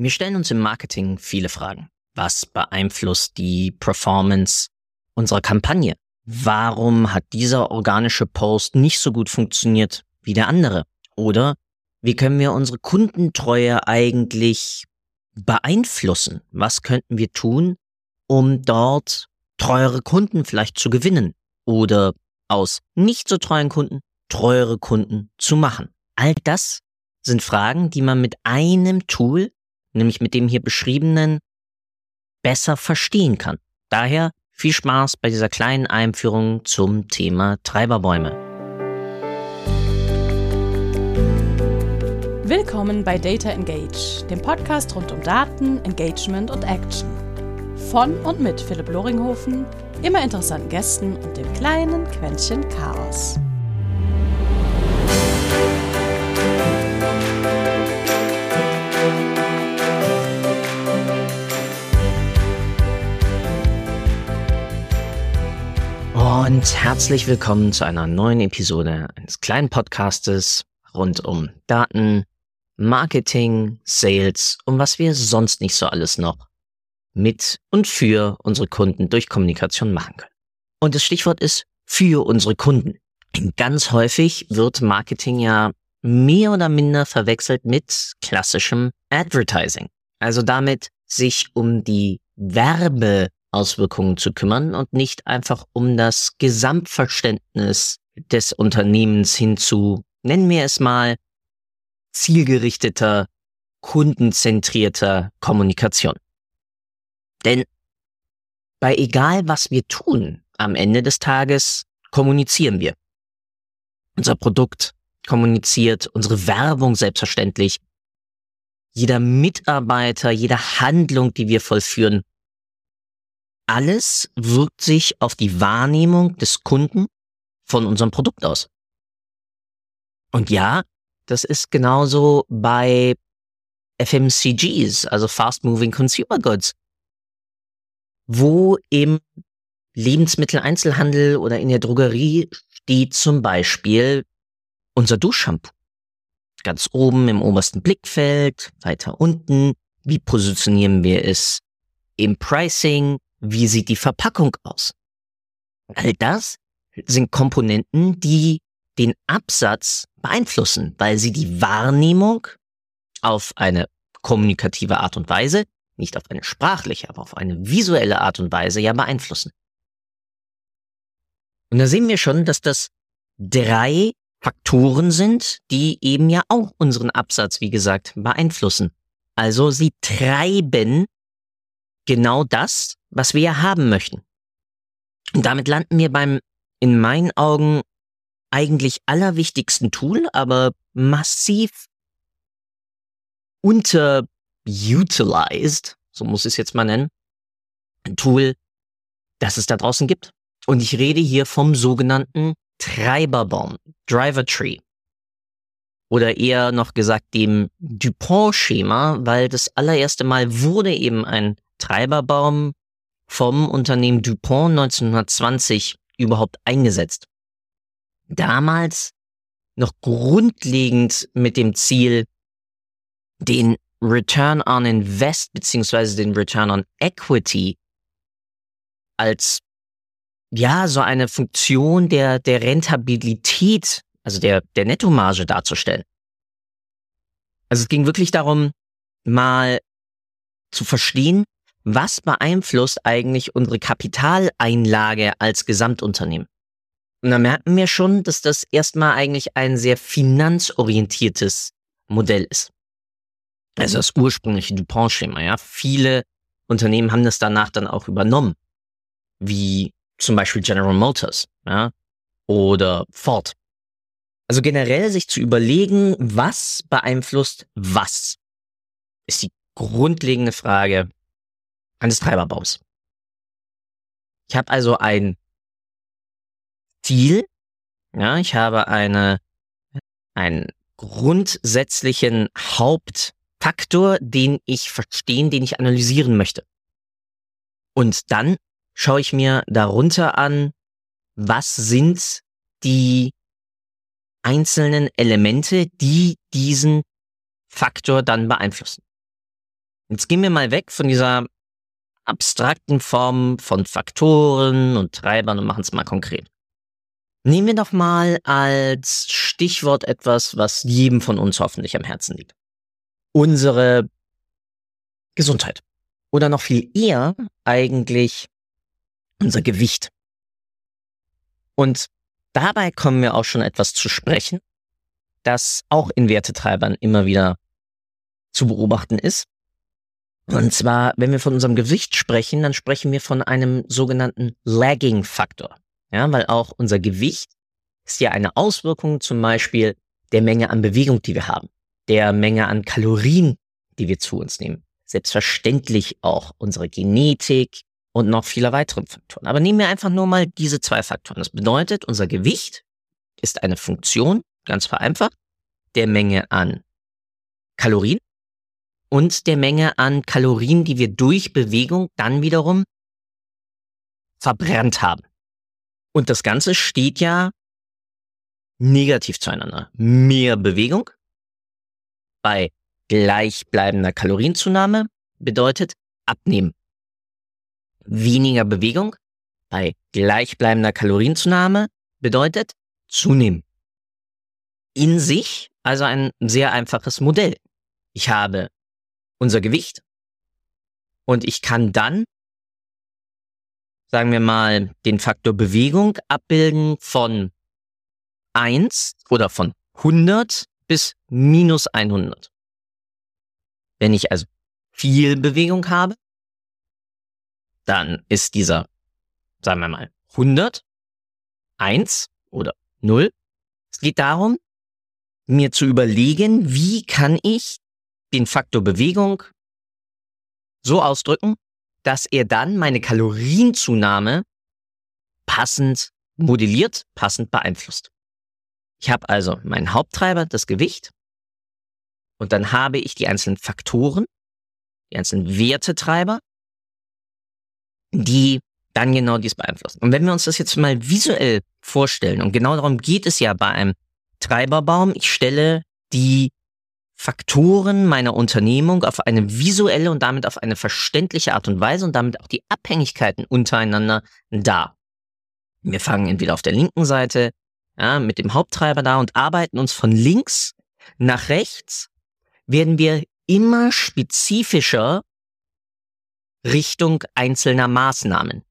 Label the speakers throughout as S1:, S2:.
S1: Wir stellen uns im Marketing viele Fragen. Was beeinflusst die Performance unserer Kampagne? Warum hat dieser organische Post nicht so gut funktioniert wie der andere? Oder wie können wir unsere Kundentreue eigentlich beeinflussen? Was könnten wir tun, um dort treuere Kunden vielleicht zu gewinnen oder aus nicht so treuen Kunden treuere Kunden zu machen? All das sind Fragen, die man mit einem Tool nämlich mit dem hier beschriebenen, besser verstehen kann. Daher viel Spaß bei dieser kleinen Einführung zum Thema Treiberbäume.
S2: Willkommen bei Data Engage, dem Podcast rund um Daten, Engagement und Action. Von und mit Philipp Loringhofen, immer interessanten Gästen und dem kleinen Quäntchen Chaos.
S1: Und herzlich willkommen zu einer neuen Episode eines kleinen Podcastes rund um Daten, Marketing, Sales und was wir sonst nicht so alles noch mit und für unsere Kunden durch Kommunikation machen können. Und das Stichwort ist für unsere Kunden. Ganz häufig wird Marketing ja mehr oder minder verwechselt mit klassischem Advertising. Also damit sich um die Werbe Auswirkungen zu kümmern und nicht einfach um das Gesamtverständnis des Unternehmens hin zu, nennen wir es mal, zielgerichteter, kundenzentrierter Kommunikation. Denn bei egal was wir tun, am Ende des Tages kommunizieren wir. Unser Produkt kommuniziert, unsere Werbung selbstverständlich. Jeder Mitarbeiter, jede Handlung, die wir vollführen, alles wirkt sich auf die Wahrnehmung des Kunden von unserem Produkt aus. Und ja, das ist genauso bei FMCGs, also Fast Moving Consumer Goods, wo im Lebensmitteleinzelhandel oder in der Drogerie steht zum Beispiel unser Duschshampoo. Ganz oben im obersten Blickfeld, weiter unten, wie positionieren wir es im Pricing, wie sieht die Verpackung aus? All das sind Komponenten, die den Absatz beeinflussen, weil sie die Wahrnehmung auf eine kommunikative Art und Weise, nicht auf eine sprachliche, aber auf eine visuelle Art und Weise ja beeinflussen. Und da sehen wir schon, dass das drei Faktoren sind, die eben ja auch unseren Absatz, wie gesagt, beeinflussen. Also sie treiben genau das, was wir ja haben möchten. Und damit landen wir beim, in meinen Augen, eigentlich allerwichtigsten Tool, aber massiv unterutilized, so muss ich es jetzt mal nennen, ein Tool, das es da draußen gibt. Und ich rede hier vom sogenannten Treiberbaum, Driver Tree. Oder eher noch gesagt dem Dupont-Schema, weil das allererste Mal wurde eben ein Treiberbaum vom Unternehmen DuPont 1920 überhaupt eingesetzt. Damals noch grundlegend mit dem Ziel, den Return on Invest beziehungsweise den Return on Equity als ja so eine Funktion der der Rentabilität, also der der Nettomarge darzustellen. Also es ging wirklich darum, mal zu verstehen, was beeinflusst eigentlich unsere Kapitaleinlage als Gesamtunternehmen? Und da merken wir schon, dass das erstmal eigentlich ein sehr finanzorientiertes Modell ist. Also das ursprüngliche DuPont-Schema, ja. Viele Unternehmen haben das danach dann auch übernommen. Wie zum Beispiel General Motors, ja. Oder Ford. Also generell sich zu überlegen, was beeinflusst was, ist die grundlegende Frage, eines Treiberbaums. Ich habe also ein Ziel, ja, ich habe eine, einen grundsätzlichen Hauptfaktor, den ich verstehen, den ich analysieren möchte. Und dann schaue ich mir darunter an, was sind die einzelnen Elemente, die diesen Faktor dann beeinflussen. Jetzt gehen wir mal weg von dieser abstrakten Form von Faktoren und Treibern und machen es mal konkret. Nehmen wir doch mal als Stichwort etwas, was jedem von uns hoffentlich am Herzen liegt. Unsere Gesundheit. Oder noch viel eher eigentlich unser Gewicht. Und dabei kommen wir auch schon etwas zu sprechen, das auch in Wertetreibern immer wieder zu beobachten ist. Und zwar, wenn wir von unserem Gewicht sprechen, dann sprechen wir von einem sogenannten Lagging-Faktor. Ja, weil auch unser Gewicht ist ja eine Auswirkung zum Beispiel der Menge an Bewegung, die wir haben, der Menge an Kalorien, die wir zu uns nehmen. Selbstverständlich auch unsere Genetik und noch viele weitere Faktoren. Aber nehmen wir einfach nur mal diese zwei Faktoren. Das bedeutet, unser Gewicht ist eine Funktion, ganz vereinfacht, der Menge an Kalorien und der Menge an Kalorien, die wir durch Bewegung dann wiederum verbrannt haben. Und das Ganze steht ja negativ zueinander. Mehr Bewegung bei gleichbleibender Kalorienzunahme bedeutet abnehmen. Weniger Bewegung bei gleichbleibender Kalorienzunahme bedeutet zunehmen. In sich also ein sehr einfaches Modell. Ich habe unser Gewicht und ich kann dann sagen wir mal, den Faktor Bewegung abbilden von 1 oder von 100 bis minus 100. Wenn ich also viel Bewegung habe, dann ist dieser, sagen wir mal, 100, 1 oder 0. Es geht darum, mir zu überlegen, wie kann ich den Faktor Bewegung so ausdrücken, dass er dann meine Kalorienzunahme passend modelliert, passend beeinflusst. Ich habe also meinen Haupttreiber, das Gewicht, und dann habe ich die einzelnen Faktoren, die einzelnen Wertetreiber, die dann genau dies beeinflussen. Und wenn wir uns das jetzt mal visuell vorstellen, und genau darum geht es ja bei einem Treiberbaum, ich stelle die Faktoren meiner Unternehmung auf eine visuelle und damit auf eine verständliche Art und Weise und damit auch die Abhängigkeiten untereinander dar. Wir fangen entweder auf der linken Seite ja, mit dem Haupttreiber da und arbeiten uns von links nach rechts, werden wir immer spezifischer Richtung einzelner Maßnahmen.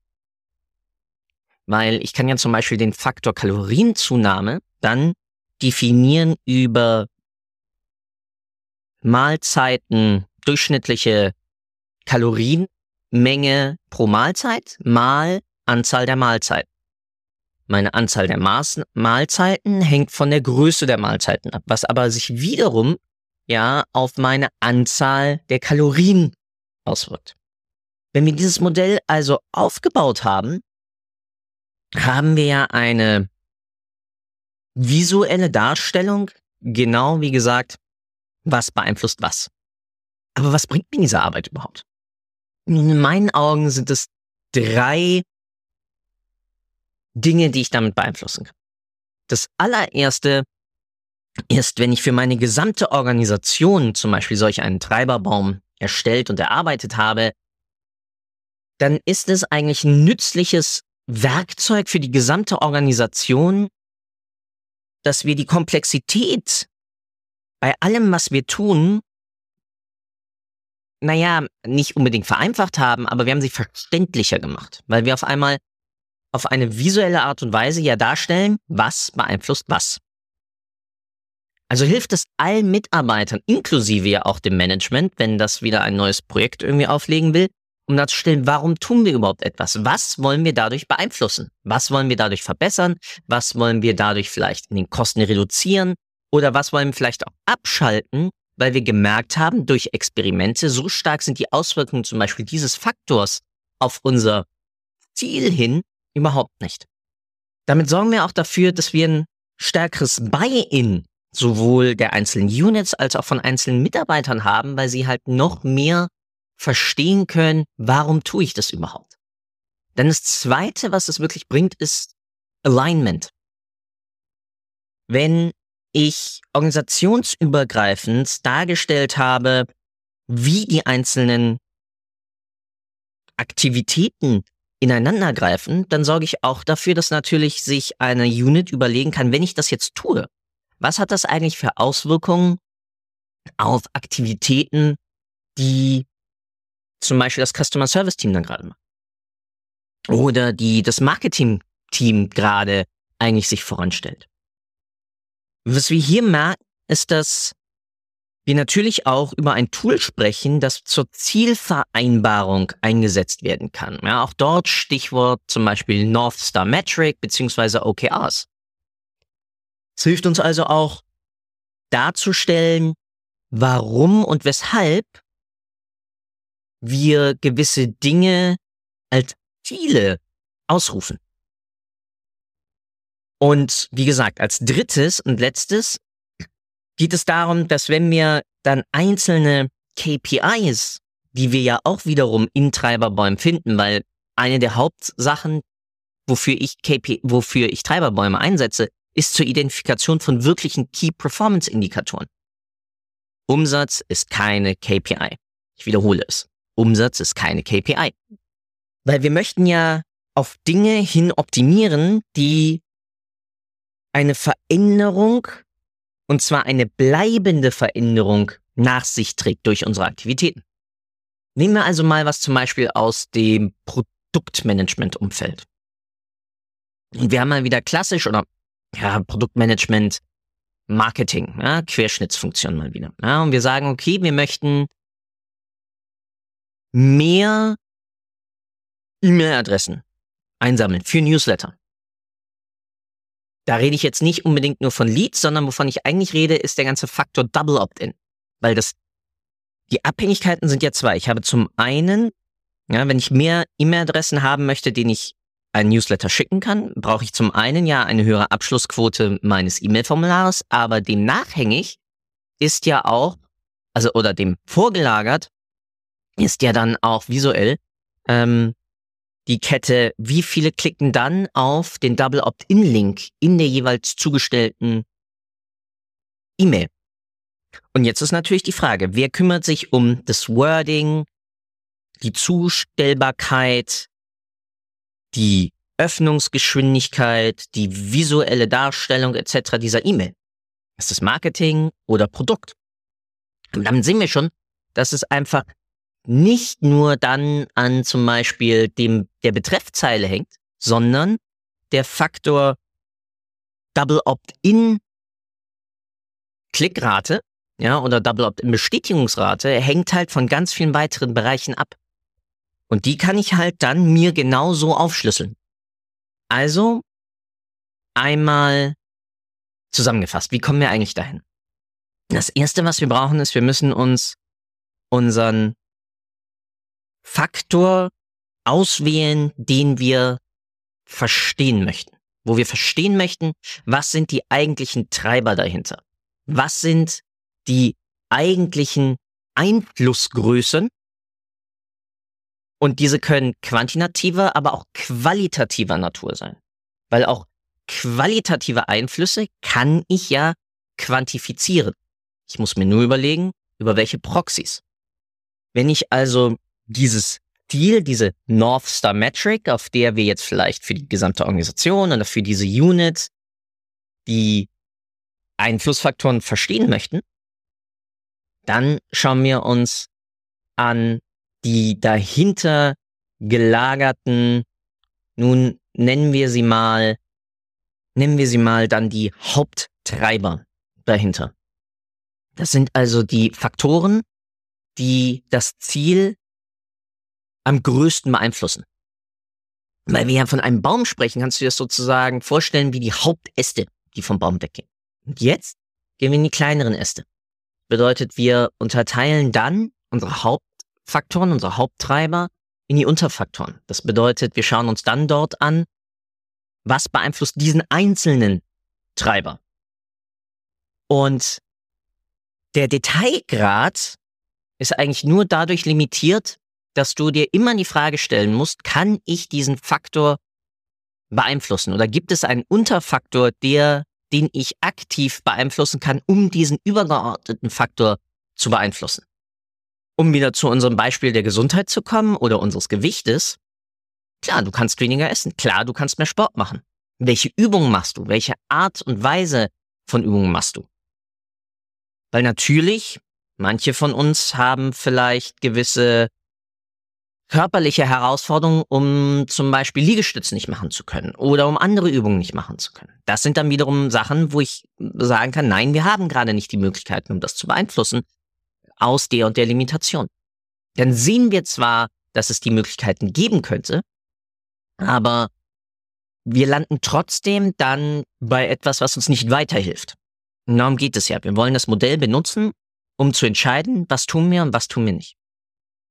S1: Weil ich kann ja zum Beispiel den Faktor Kalorienzunahme dann definieren über Mahlzeiten, durchschnittliche Kalorienmenge pro Mahlzeit mal Anzahl der Mahlzeiten. Meine Anzahl der Maß Mahlzeiten hängt von der Größe der Mahlzeiten ab, was aber sich wiederum ja auf meine Anzahl der Kalorien auswirkt. Wenn wir dieses Modell also aufgebaut haben, haben wir ja eine visuelle Darstellung, genau wie gesagt, was beeinflusst was. Aber was bringt mir diese Arbeit überhaupt? In meinen Augen sind es drei Dinge, die ich damit beeinflussen kann. Das allererste ist, wenn ich für meine gesamte Organisation zum Beispiel solch einen Treiberbaum erstellt und erarbeitet habe, dann ist es eigentlich ein nützliches Werkzeug für die gesamte Organisation, dass wir die Komplexität bei allem, was wir tun, naja, nicht unbedingt vereinfacht haben, aber wir haben sie verständlicher gemacht, weil wir auf einmal auf eine visuelle Art und Weise ja darstellen, was beeinflusst was. Also hilft es allen Mitarbeitern, inklusive ja auch dem Management, wenn das wieder ein neues Projekt irgendwie auflegen will, um darzustellen, warum tun wir überhaupt etwas? Was wollen wir dadurch beeinflussen? Was wollen wir dadurch verbessern? Was wollen wir dadurch vielleicht in den Kosten reduzieren? Oder was wollen wir vielleicht auch abschalten, weil wir gemerkt haben, durch Experimente, so stark sind die Auswirkungen zum Beispiel dieses Faktors auf unser Ziel hin überhaupt nicht. Damit sorgen wir auch dafür, dass wir ein stärkeres Buy-in sowohl der einzelnen Units als auch von einzelnen Mitarbeitern haben, weil sie halt noch mehr verstehen können, warum tue ich das überhaupt. Denn das Zweite, was es wirklich bringt, ist Alignment. Wenn ich organisationsübergreifend dargestellt habe, wie die einzelnen Aktivitäten ineinander greifen, dann sorge ich auch dafür, dass natürlich sich eine Unit überlegen kann, wenn ich das jetzt tue, was hat das eigentlich für Auswirkungen auf Aktivitäten, die zum Beispiel das Customer Service Team dann gerade macht? Oder die das Marketing Team gerade eigentlich sich voranstellt. Was wir hier merken, ist, dass wir natürlich auch über ein Tool sprechen, das zur Zielvereinbarung eingesetzt werden kann. Ja, auch dort Stichwort zum Beispiel North Star Metric beziehungsweise OKRs. Es hilft uns also auch darzustellen, warum und weshalb wir gewisse Dinge als Ziele ausrufen. Und wie gesagt, als drittes und letztes geht es darum, dass wenn wir dann einzelne KPIs, die wir ja auch wiederum in Treiberbäumen finden, weil eine der Hauptsachen, wofür ich KP, wofür ich Treiberbäume einsetze, ist zur Identifikation von wirklichen Key Performance Indikatoren. Umsatz ist keine KPI. Ich wiederhole es. Umsatz ist keine KPI. Weil wir möchten ja auf Dinge hin optimieren, die eine Veränderung und zwar eine bleibende Veränderung nach sich trägt durch unsere Aktivitäten. Nehmen wir also mal was zum Beispiel aus dem Produktmanagement-Umfeld. Und wir haben mal wieder klassisch oder ja, Produktmanagement, Marketing, ja, Querschnittsfunktion mal wieder. Ja, und wir sagen, okay, wir möchten mehr E-Mail-Adressen einsammeln für Newsletter. Da rede ich jetzt nicht unbedingt nur von Leads, sondern wovon ich eigentlich rede, ist der ganze Faktor Double Opt-in. Weil das, die Abhängigkeiten sind ja zwei. Ich habe zum einen, ja, wenn ich mehr E-Mail-Adressen haben möchte, denen ich ein Newsletter schicken kann, brauche ich zum einen ja eine höhere Abschlussquote meines E-Mail-Formulars, aber dem nachhängig ist ja auch, also oder dem vorgelagert, ist ja dann auch visuell ähm, die Kette, wie viele klicken dann auf den Double Opt-in-Link in der jeweils zugestellten E-Mail. Und jetzt ist natürlich die Frage, wer kümmert sich um das Wording, die Zustellbarkeit, die Öffnungsgeschwindigkeit, die visuelle Darstellung etc. dieser E-Mail? Ist es Marketing oder Produkt? Und dann sehen wir schon, dass es einfach nicht nur dann an zum Beispiel dem, der Betreffzeile hängt, sondern der Faktor Double Opt-in Klickrate, ja, oder Double Opt-in Bestätigungsrate hängt halt von ganz vielen weiteren Bereichen ab. Und die kann ich halt dann mir genauso aufschlüsseln. Also, einmal zusammengefasst, wie kommen wir eigentlich dahin? Das erste, was wir brauchen, ist, wir müssen uns unseren Faktor auswählen, den wir verstehen möchten. Wo wir verstehen möchten, was sind die eigentlichen Treiber dahinter? Was sind die eigentlichen Einflussgrößen? Und diese können quantitativer, aber auch qualitativer Natur sein. Weil auch qualitative Einflüsse kann ich ja quantifizieren. Ich muss mir nur überlegen, über welche Proxys. Wenn ich also dieses Ziel, diese North Star Metric, auf der wir jetzt vielleicht für die gesamte Organisation oder für diese Unit die Einflussfaktoren verstehen möchten, dann schauen wir uns an die dahinter gelagerten, nun nennen wir sie mal, nennen wir sie mal dann die Haupttreiber dahinter. Das sind also die Faktoren, die das Ziel am größten beeinflussen. Weil wir ja von einem Baum sprechen, kannst du dir das sozusagen vorstellen wie die Hauptäste, die vom Baum weggehen. Und jetzt gehen wir in die kleineren Äste. Bedeutet, wir unterteilen dann unsere Hauptfaktoren, unsere Haupttreiber in die Unterfaktoren. Das bedeutet, wir schauen uns dann dort an, was beeinflusst diesen einzelnen Treiber. Und der Detailgrad ist eigentlich nur dadurch limitiert, dass du dir immer die Frage stellen musst, kann ich diesen Faktor beeinflussen? Oder gibt es einen Unterfaktor, der, den ich aktiv beeinflussen kann, um diesen übergeordneten Faktor zu beeinflussen? Um wieder zu unserem Beispiel der Gesundheit zu kommen oder unseres Gewichtes. Klar, du kannst weniger essen. Klar, du kannst mehr Sport machen. Welche Übungen machst du? Welche Art und Weise von Übungen machst du? Weil natürlich, manche von uns haben vielleicht gewisse körperliche Herausforderungen, um zum Beispiel Liegestütze nicht machen zu können oder um andere Übungen nicht machen zu können. Das sind dann wiederum Sachen, wo ich sagen kann, nein, wir haben gerade nicht die Möglichkeiten, um das zu beeinflussen, aus der und der Limitation. Dann sehen wir zwar, dass es die Möglichkeiten geben könnte, aber wir landen trotzdem dann bei etwas, was uns nicht weiterhilft. Und darum geht es ja. Wir wollen das Modell benutzen, um zu entscheiden, was tun wir und was tun wir nicht.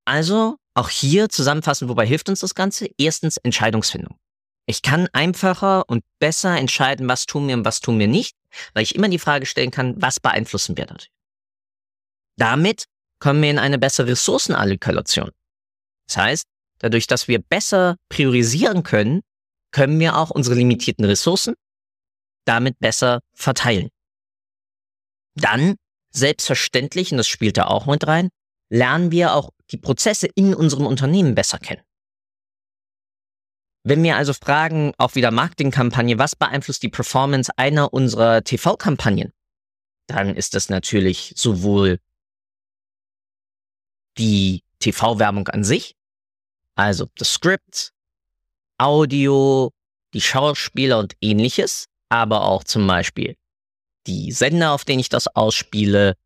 S1: Also auch hier zusammenfassen, wobei hilft uns das Ganze? Erstens Entscheidungsfindung. Ich kann einfacher und besser entscheiden, was tun wir und was tun wir nicht, weil ich immer die Frage stellen kann, was beeinflussen wir dadurch? Damit kommen wir in eine bessere Ressourcenallokation. Das heißt, dadurch, dass wir besser priorisieren können, können wir auch unsere limitierten Ressourcen damit besser verteilen. Dann, selbstverständlich, und das spielt da auch mit rein, lernen wir auch die Prozesse in unserem Unternehmen besser kennen. Wenn wir also fragen, auch wieder Marketingkampagne, was beeinflusst die Performance einer unserer TV-Kampagnen, dann ist das natürlich sowohl die TV-Werbung an sich, also das Skript, Audio, die Schauspieler und ähnliches, aber auch zum Beispiel die Sender, auf denen ich das ausspiele,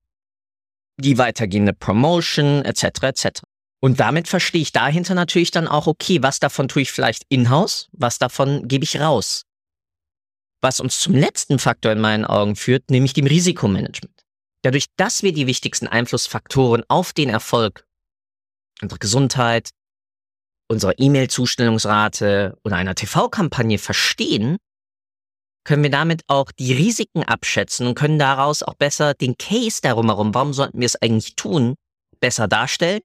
S1: die weitergehende Promotion etc. etc. Und damit verstehe ich dahinter natürlich dann auch, okay, was davon tue ich vielleicht in-house, was davon gebe ich raus. Was uns zum letzten Faktor in meinen Augen führt, nämlich dem Risikomanagement. Dadurch, dass wir die wichtigsten Einflussfaktoren auf den Erfolg unserer Gesundheit, unserer E-Mail-Zustellungsrate oder einer TV-Kampagne verstehen, können wir damit auch die Risiken abschätzen und können daraus auch besser den Case darum herum, warum sollten wir es eigentlich tun, besser darstellen.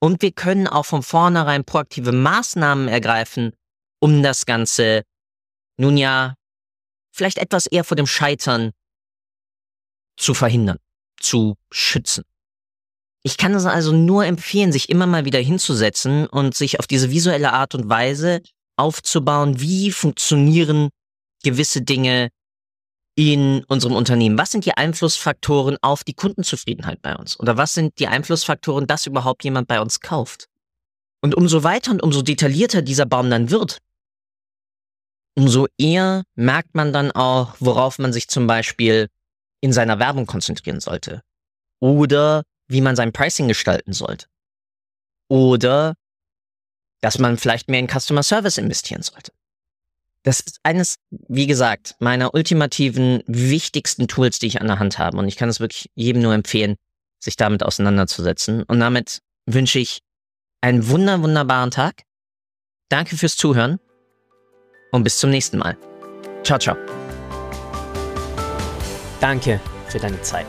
S1: Und wir können auch von vornherein proaktive Maßnahmen ergreifen, um das Ganze nun ja vielleicht etwas eher vor dem Scheitern zu verhindern, zu schützen. Ich kann es also nur empfehlen, sich immer mal wieder hinzusetzen und sich auf diese visuelle Art und Weise aufzubauen, wie funktionieren gewisse Dinge in unserem Unternehmen? Was sind die Einflussfaktoren auf die Kundenzufriedenheit bei uns? Oder was sind die Einflussfaktoren, dass überhaupt jemand bei uns kauft? Und umso weiter und umso detaillierter dieser Baum dann wird, umso eher merkt man dann auch, worauf man sich zum Beispiel in seiner Werbung konzentrieren sollte. Oder wie man sein Pricing gestalten sollte. Oder dass man vielleicht mehr in Customer Service investieren sollte. Das ist eines, wie gesagt, meiner ultimativen, wichtigsten Tools, die ich an der Hand habe. Und ich kann es wirklich jedem nur empfehlen, sich damit auseinanderzusetzen. Und damit wünsche ich einen wunder, wunderbaren Tag. Danke fürs Zuhören und bis zum nächsten Mal. Ciao, ciao. Danke für deine Zeit.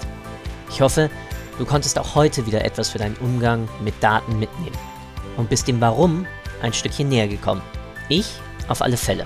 S1: Ich hoffe, du konntest auch heute wieder etwas für deinen Umgang mit Daten mitnehmen und bist dem Warum ein Stückchen näher gekommen. Ich auf alle Fälle.